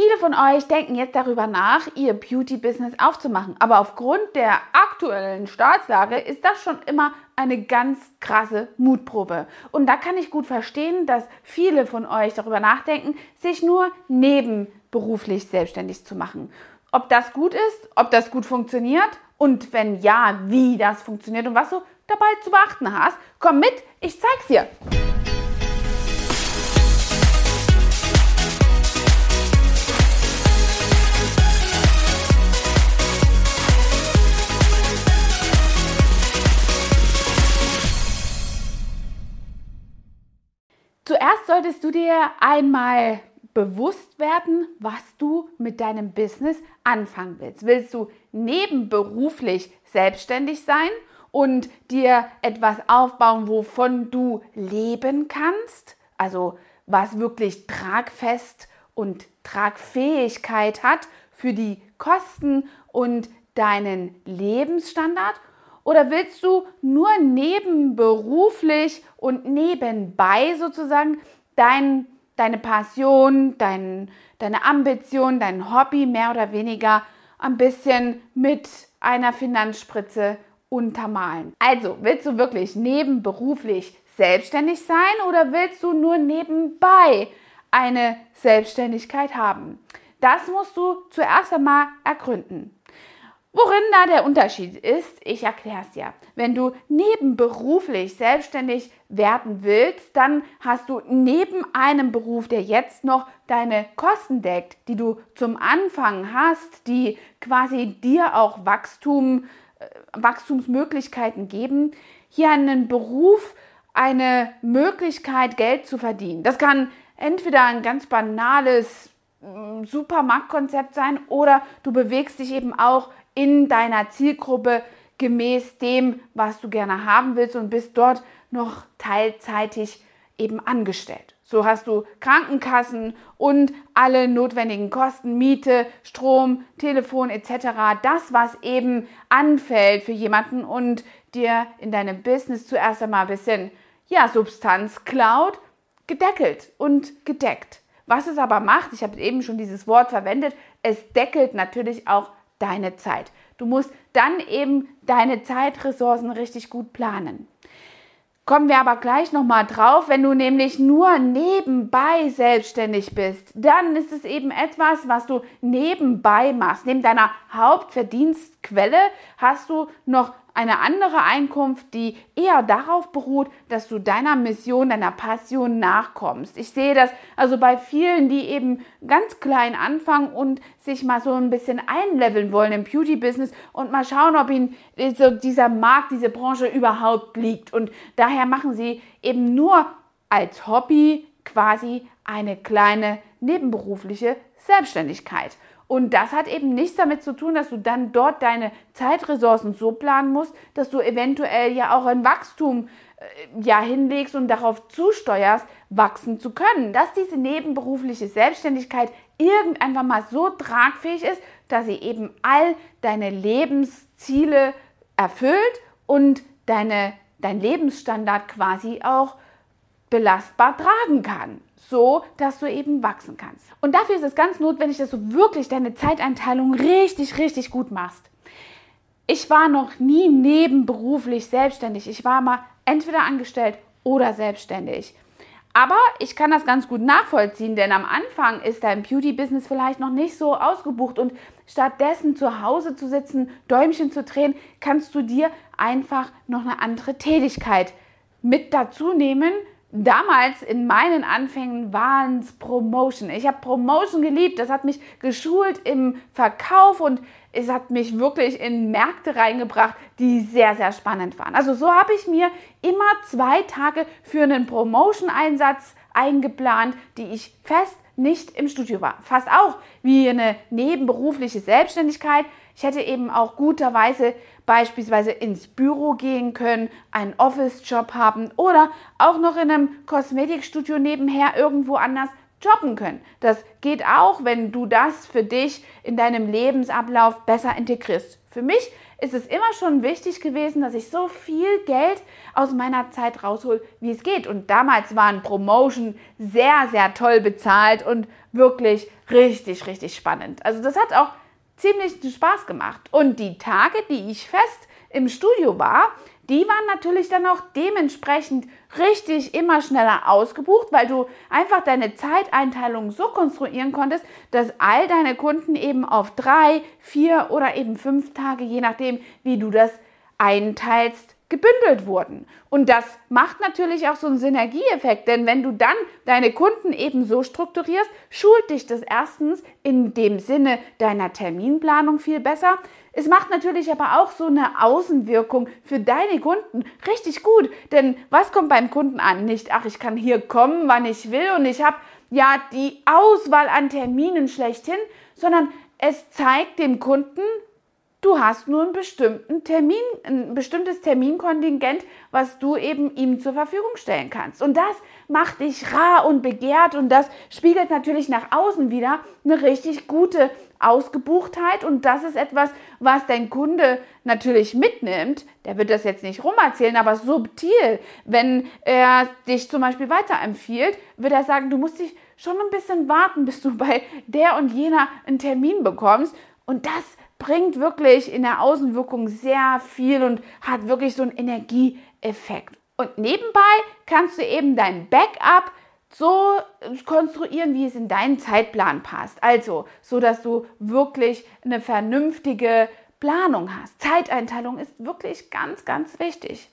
Viele von euch denken jetzt darüber nach, ihr Beauty-Business aufzumachen. Aber aufgrund der aktuellen Staatslage ist das schon immer eine ganz krasse Mutprobe. Und da kann ich gut verstehen, dass viele von euch darüber nachdenken, sich nur nebenberuflich selbstständig zu machen. Ob das gut ist, ob das gut funktioniert und wenn ja, wie das funktioniert und was du dabei zu beachten hast. Komm mit, ich zeig's dir. Solltest du dir einmal bewusst werden, was du mit deinem Business anfangen willst. Willst du nebenberuflich selbstständig sein und dir etwas aufbauen, wovon du leben kannst? Also was wirklich tragfest und Tragfähigkeit hat für die Kosten und deinen Lebensstandard? Oder willst du nur nebenberuflich und nebenbei sozusagen dein, deine Passion, dein, deine Ambition, dein Hobby mehr oder weniger ein bisschen mit einer Finanzspritze untermalen? Also, willst du wirklich nebenberuflich selbstständig sein oder willst du nur nebenbei eine Selbstständigkeit haben? Das musst du zuerst einmal ergründen. Worin da der Unterschied ist, ich erkläre es ja. Wenn du nebenberuflich selbstständig werden willst, dann hast du neben einem Beruf, der jetzt noch deine Kosten deckt, die du zum Anfang hast, die quasi dir auch Wachstum, äh, Wachstumsmöglichkeiten geben, hier einen Beruf, eine Möglichkeit, Geld zu verdienen. Das kann entweder ein ganz banales mm, Supermarktkonzept sein oder du bewegst dich eben auch in deiner Zielgruppe gemäß dem, was du gerne haben willst und bist dort noch teilzeitig eben angestellt. So hast du Krankenkassen und alle notwendigen Kosten, Miete, Strom, Telefon etc. Das, was eben anfällt für jemanden und dir in deinem Business zuerst einmal ein bisschen ja, Substanz klaut, gedeckelt und gedeckt. Was es aber macht, ich habe eben schon dieses Wort verwendet, es deckelt natürlich auch deine Zeit. Du musst dann eben deine Zeitressourcen richtig gut planen. Kommen wir aber gleich nochmal drauf, wenn du nämlich nur nebenbei selbstständig bist, dann ist es eben etwas, was du nebenbei machst. Neben deiner Hauptverdienstquelle hast du noch eine andere Einkunft, die eher darauf beruht, dass du deiner Mission, deiner Passion nachkommst. Ich sehe das also bei vielen, die eben ganz klein anfangen und sich mal so ein bisschen einleveln wollen im Beauty-Business und mal schauen, ob ihnen so dieser Markt, diese Branche überhaupt liegt. Und daher machen sie eben nur als Hobby quasi eine kleine nebenberufliche Selbstständigkeit. Und das hat eben nichts damit zu tun, dass du dann dort deine Zeitressourcen so planen musst, dass du eventuell ja auch ein Wachstum äh, ja hinlegst und darauf zusteuerst, wachsen zu können. Dass diese nebenberufliche Selbstständigkeit irgendwann mal so tragfähig ist, dass sie eben all deine Lebensziele erfüllt und deine, dein Lebensstandard quasi auch belastbar tragen kann so, dass du eben wachsen kannst. Und dafür ist es ganz notwendig, dass du wirklich deine Zeiteinteilung richtig, richtig gut machst. Ich war noch nie nebenberuflich selbstständig. Ich war mal entweder angestellt oder selbstständig. Aber ich kann das ganz gut nachvollziehen, denn am Anfang ist dein Beauty-Business vielleicht noch nicht so ausgebucht und stattdessen zu Hause zu sitzen, Däumchen zu drehen, kannst du dir einfach noch eine andere Tätigkeit mit dazu nehmen, Damals in meinen Anfängen waren es Promotion. Ich habe Promotion geliebt. Das hat mich geschult im Verkauf und es hat mich wirklich in Märkte reingebracht, die sehr, sehr spannend waren. Also so habe ich mir immer zwei Tage für einen Promotion-Einsatz eingeplant, die ich fest nicht im Studio war. Fast auch wie eine nebenberufliche Selbstständigkeit. Ich hätte eben auch guterweise beispielsweise ins Büro gehen können, einen Office-Job haben oder auch noch in einem Kosmetikstudio nebenher irgendwo anders jobben können. Das geht auch, wenn du das für dich in deinem Lebensablauf besser integrierst. Für mich ist es immer schon wichtig gewesen, dass ich so viel Geld aus meiner Zeit raushol, wie es geht. Und damals waren Promotion sehr, sehr toll bezahlt und wirklich richtig, richtig spannend. Also das hat auch ziemlich Spaß gemacht. Und die Tage, die ich fest im Studio war, die waren natürlich dann auch dementsprechend richtig immer schneller ausgebucht, weil du einfach deine Zeiteinteilung so konstruieren konntest, dass all deine Kunden eben auf drei, vier oder eben fünf Tage, je nachdem, wie du das einteilst, gebündelt wurden. Und das macht natürlich auch so einen Synergieeffekt, denn wenn du dann deine Kunden eben so strukturierst, schult dich das erstens in dem Sinne deiner Terminplanung viel besser. Es macht natürlich aber auch so eine Außenwirkung für deine Kunden richtig gut, denn was kommt beim Kunden an? Nicht, ach, ich kann hier kommen, wann ich will und ich habe ja die Auswahl an Terminen schlechthin, sondern es zeigt dem Kunden, Du hast nur einen bestimmten Termin, ein bestimmtes Terminkontingent, was du eben ihm zur Verfügung stellen kannst. Und das macht dich rar und begehrt und das spiegelt natürlich nach außen wieder eine richtig gute Ausgebuchtheit und das ist etwas, was dein Kunde natürlich mitnimmt. Der wird das jetzt nicht rumerzählen, aber subtil. Wenn er dich zum Beispiel weiterempfiehlt, wird er sagen, du musst dich schon ein bisschen warten, bis du bei der und jener einen Termin bekommst. Und das bringt wirklich in der Außenwirkung sehr viel und hat wirklich so einen Energieeffekt. Und nebenbei kannst du eben dein Backup so konstruieren, wie es in deinen Zeitplan passt. Also, so dass du wirklich eine vernünftige Planung hast. Zeiteinteilung ist wirklich ganz, ganz wichtig.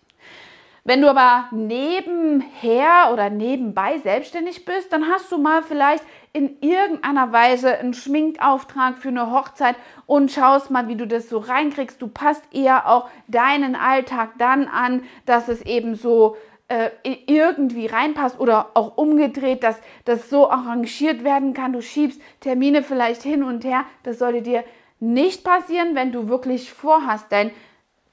Wenn du aber nebenher oder nebenbei selbstständig bist, dann hast du mal vielleicht in irgendeiner Weise einen Schminkauftrag für eine Hochzeit und schaust mal, wie du das so reinkriegst. Du passt eher auch deinen Alltag dann an, dass es eben so äh, irgendwie reinpasst oder auch umgedreht, dass das so arrangiert werden kann. Du schiebst Termine vielleicht hin und her. Das sollte dir nicht passieren, wenn du wirklich vorhast, dein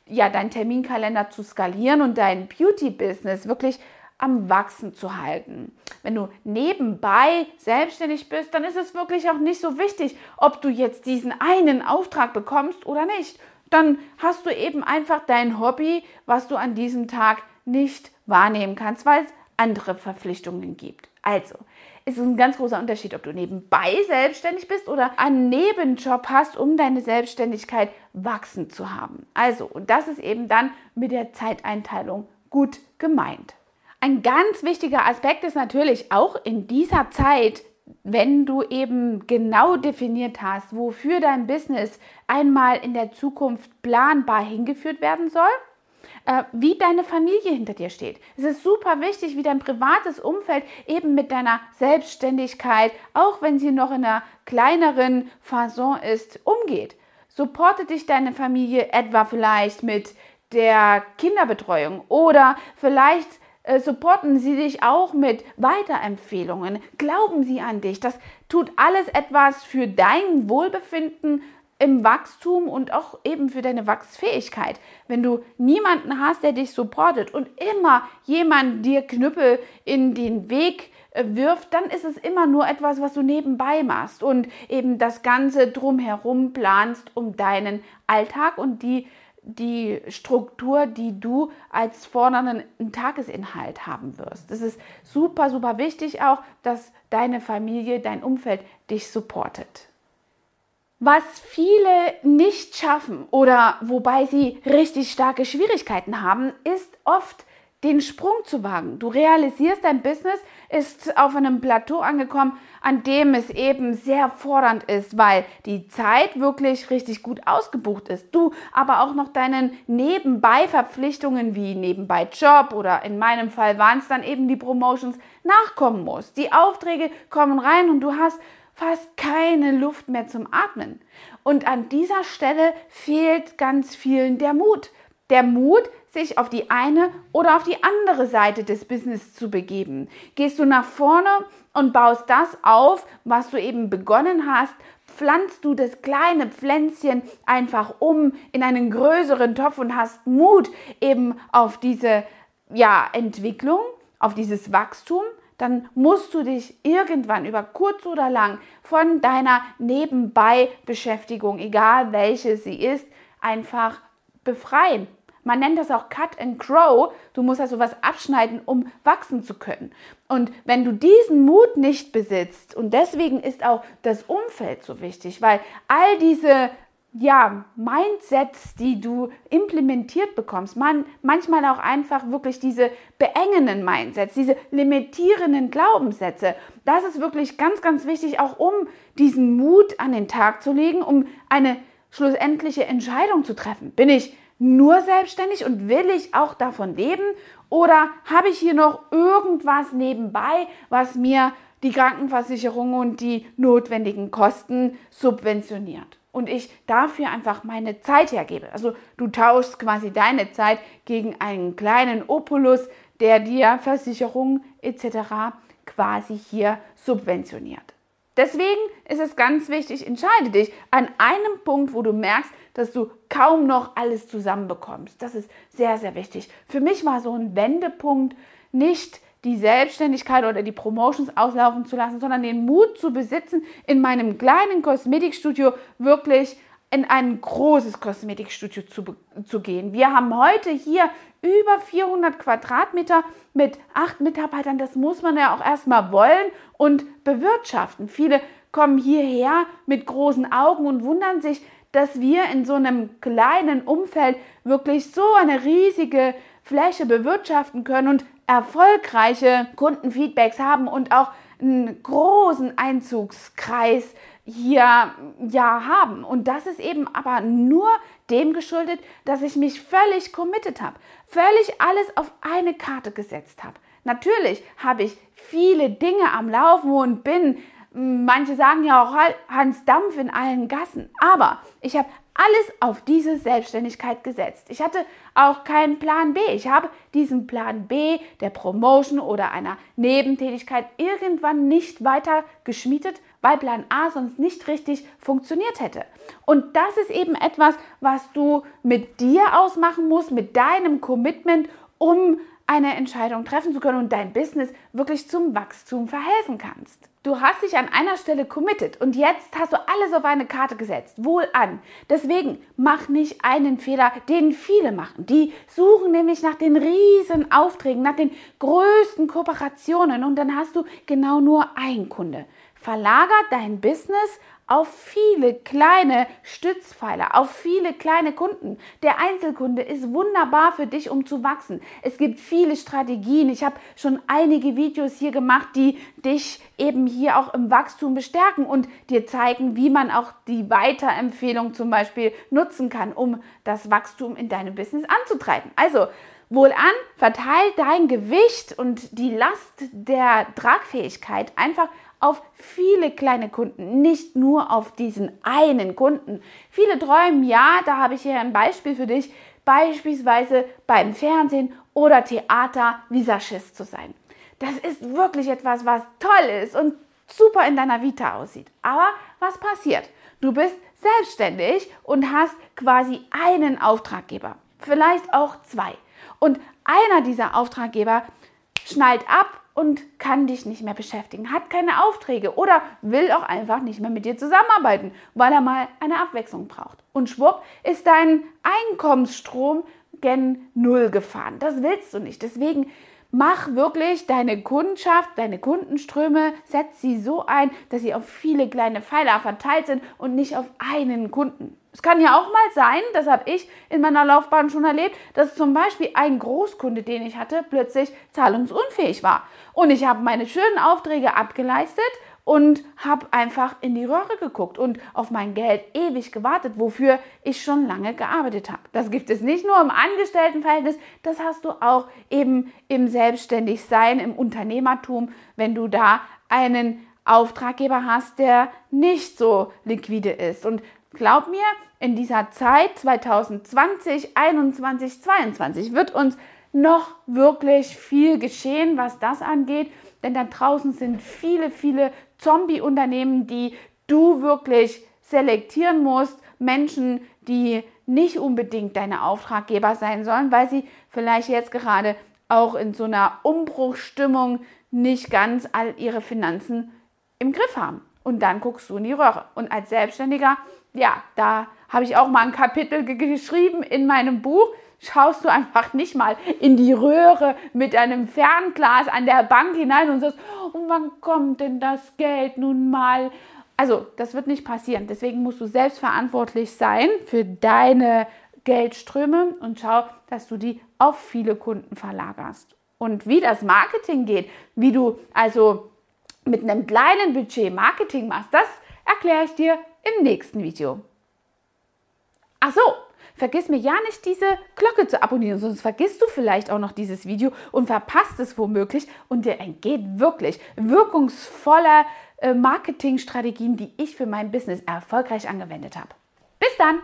ja, deinen Terminkalender zu skalieren und dein Beauty-Business wirklich am Wachsen zu halten. Wenn du nebenbei selbstständig bist, dann ist es wirklich auch nicht so wichtig, ob du jetzt diesen einen Auftrag bekommst oder nicht. Dann hast du eben einfach dein Hobby, was du an diesem Tag nicht wahrnehmen kannst, weil es andere Verpflichtungen gibt. Also, es ist ein ganz großer Unterschied, ob du nebenbei selbstständig bist oder einen Nebenjob hast, um deine Selbstständigkeit wachsen zu haben. Also, und das ist eben dann mit der Zeiteinteilung gut gemeint. Ein ganz wichtiger Aspekt ist natürlich auch in dieser Zeit, wenn du eben genau definiert hast, wofür dein Business einmal in der Zukunft planbar hingeführt werden soll, äh, wie deine Familie hinter dir steht. Es ist super wichtig, wie dein privates Umfeld eben mit deiner Selbstständigkeit, auch wenn sie noch in einer kleineren Fasson ist, umgeht. Supporte dich deine Familie etwa vielleicht mit der Kinderbetreuung oder vielleicht supporten sie dich auch mit Weiterempfehlungen. Glauben sie an dich. Das tut alles etwas für dein Wohlbefinden im Wachstum und auch eben für deine Wachsfähigkeit. Wenn du niemanden hast, der dich supportet und immer jemand dir Knüppel in den Weg äh, wirft, dann ist es immer nur etwas, was du nebenbei machst und eben das Ganze drumherum planst um deinen Alltag und die, die Struktur, die du als fordernden Tagesinhalt haben wirst. Es ist super, super wichtig auch, dass deine Familie, dein Umfeld dich supportet. Was viele nicht schaffen oder wobei sie richtig starke Schwierigkeiten haben, ist oft den Sprung zu wagen. Du realisierst, dein Business ist auf einem Plateau angekommen, an dem es eben sehr fordernd ist, weil die Zeit wirklich richtig gut ausgebucht ist. Du aber auch noch deinen Nebenbei-Verpflichtungen wie nebenbei Job oder in meinem Fall waren es dann eben die Promotions nachkommen musst. Die Aufträge kommen rein und du hast fast keine Luft mehr zum Atmen. Und an dieser Stelle fehlt ganz vielen der Mut. Der Mut, sich auf die eine oder auf die andere Seite des Business zu begeben. Gehst du nach vorne und baust das auf, was du eben begonnen hast, pflanzt du das kleine Pflänzchen einfach um in einen größeren Topf und hast Mut eben auf diese ja, Entwicklung, auf dieses Wachstum, dann musst du dich irgendwann über kurz oder lang von deiner Nebenbei-Beschäftigung, egal welche sie ist, einfach befreien. Man nennt das auch Cut and Grow. Du musst also was abschneiden, um wachsen zu können. Und wenn du diesen Mut nicht besitzt, und deswegen ist auch das Umfeld so wichtig, weil all diese ja, Mindsets, die du implementiert bekommst, man, manchmal auch einfach wirklich diese beengenden Mindsets, diese limitierenden Glaubenssätze. Das ist wirklich ganz, ganz wichtig, auch um diesen Mut an den Tag zu legen, um eine schlussendliche Entscheidung zu treffen. Bin ich nur selbstständig und will ich auch davon leben? Oder habe ich hier noch irgendwas nebenbei, was mir die Krankenversicherung und die notwendigen Kosten subventioniert? Und ich dafür einfach meine Zeit hergebe. Also du tauschst quasi deine Zeit gegen einen kleinen Opulus, der dir Versicherung etc. quasi hier subventioniert. Deswegen ist es ganz wichtig, entscheide dich an einem Punkt, wo du merkst, dass du kaum noch alles zusammenbekommst. Das ist sehr, sehr wichtig. Für mich war so ein Wendepunkt nicht die Selbstständigkeit oder die Promotions auslaufen zu lassen, sondern den Mut zu besitzen, in meinem kleinen Kosmetikstudio wirklich in ein großes Kosmetikstudio zu, zu gehen. Wir haben heute hier über 400 Quadratmeter mit acht Mitarbeitern. Das muss man ja auch erstmal wollen und bewirtschaften. Viele kommen hierher mit großen Augen und wundern sich, dass wir in so einem kleinen Umfeld wirklich so eine riesige Fläche bewirtschaften können und erfolgreiche Kundenfeedbacks haben und auch einen großen Einzugskreis hier ja haben. Und das ist eben aber nur dem geschuldet, dass ich mich völlig committed habe, völlig alles auf eine Karte gesetzt habe. Natürlich habe ich viele Dinge am Laufen und bin, manche sagen ja auch Hans Dampf in allen Gassen, aber ich habe alles auf diese Selbstständigkeit gesetzt. Ich hatte auch keinen Plan B. Ich habe diesen Plan B der Promotion oder einer Nebentätigkeit irgendwann nicht weiter geschmiedet, weil Plan A sonst nicht richtig funktioniert hätte. Und das ist eben etwas, was du mit dir ausmachen musst, mit deinem Commitment, um eine Entscheidung treffen zu können und dein Business wirklich zum Wachstum verhelfen kannst. Du hast dich an einer Stelle committed und jetzt hast du alles auf eine Karte gesetzt. Wohl an. Deswegen mach nicht einen Fehler, den viele machen. Die suchen nämlich nach den riesen Aufträgen, nach den größten Kooperationen und dann hast du genau nur einen Kunde. Verlager dein Business auf viele kleine Stützpfeiler, auf viele kleine Kunden. Der Einzelkunde ist wunderbar für dich, um zu wachsen. Es gibt viele Strategien. Ich habe schon einige Videos hier gemacht, die dich eben hier auch im Wachstum bestärken und dir zeigen, wie man auch die Weiterempfehlung zum Beispiel nutzen kann, um das Wachstum in deinem Business anzutreiben. Also, Wohlan, verteil dein Gewicht und die Last der Tragfähigkeit einfach auf viele kleine Kunden, nicht nur auf diesen einen Kunden. Viele träumen, ja, da habe ich hier ein Beispiel für dich, beispielsweise beim Fernsehen oder Theater Visagist zu sein. Das ist wirklich etwas, was toll ist und super in deiner Vita aussieht. Aber was passiert? Du bist selbstständig und hast quasi einen Auftraggeber, vielleicht auch zwei. Und einer dieser Auftraggeber schnallt ab und kann dich nicht mehr beschäftigen, hat keine Aufträge oder will auch einfach nicht mehr mit dir zusammenarbeiten, weil er mal eine Abwechslung braucht. Und schwupp ist dein Einkommensstrom gen Null gefahren. Das willst du nicht. Deswegen mach wirklich deine Kundschaft, deine Kundenströme, setz sie so ein, dass sie auf viele kleine Pfeiler verteilt sind und nicht auf einen Kunden. Es kann ja auch mal sein, das habe ich in meiner Laufbahn schon erlebt, dass zum Beispiel ein Großkunde, den ich hatte, plötzlich zahlungsunfähig war. Und ich habe meine schönen Aufträge abgeleistet und habe einfach in die Röhre geguckt und auf mein Geld ewig gewartet, wofür ich schon lange gearbeitet habe. Das gibt es nicht nur im Angestelltenverhältnis, das hast du auch eben im Selbstständigsein, im Unternehmertum, wenn du da einen Auftraggeber hast, der nicht so liquide ist. Und glaub mir, in dieser Zeit 2020, 2021, 2022 wird uns noch wirklich viel geschehen, was das angeht. Denn da draußen sind viele, viele Zombie-Unternehmen, die du wirklich selektieren musst. Menschen, die nicht unbedingt deine Auftraggeber sein sollen, weil sie vielleicht jetzt gerade auch in so einer Umbruchstimmung nicht ganz all ihre Finanzen im Griff haben. Und dann guckst du in die Röhre. Und als Selbstständiger, ja, da habe ich auch mal ein Kapitel geschrieben in meinem Buch schaust du einfach nicht mal in die Röhre mit einem Fernglas an der Bank hinein und sagst, und wann kommt denn das Geld nun mal? Also, das wird nicht passieren. Deswegen musst du selbstverantwortlich sein für deine Geldströme und schau, dass du die auf viele Kunden verlagerst. Und wie das Marketing geht, wie du also mit einem kleinen Budget Marketing machst, das erkläre ich dir im nächsten Video. Ach so, vergiss mir ja nicht diese Glocke zu abonnieren, sonst vergisst du vielleicht auch noch dieses Video und verpasst es womöglich und dir entgeht wirklich wirkungsvoller äh, Marketingstrategien, die ich für mein Business erfolgreich angewendet habe. Bis dann!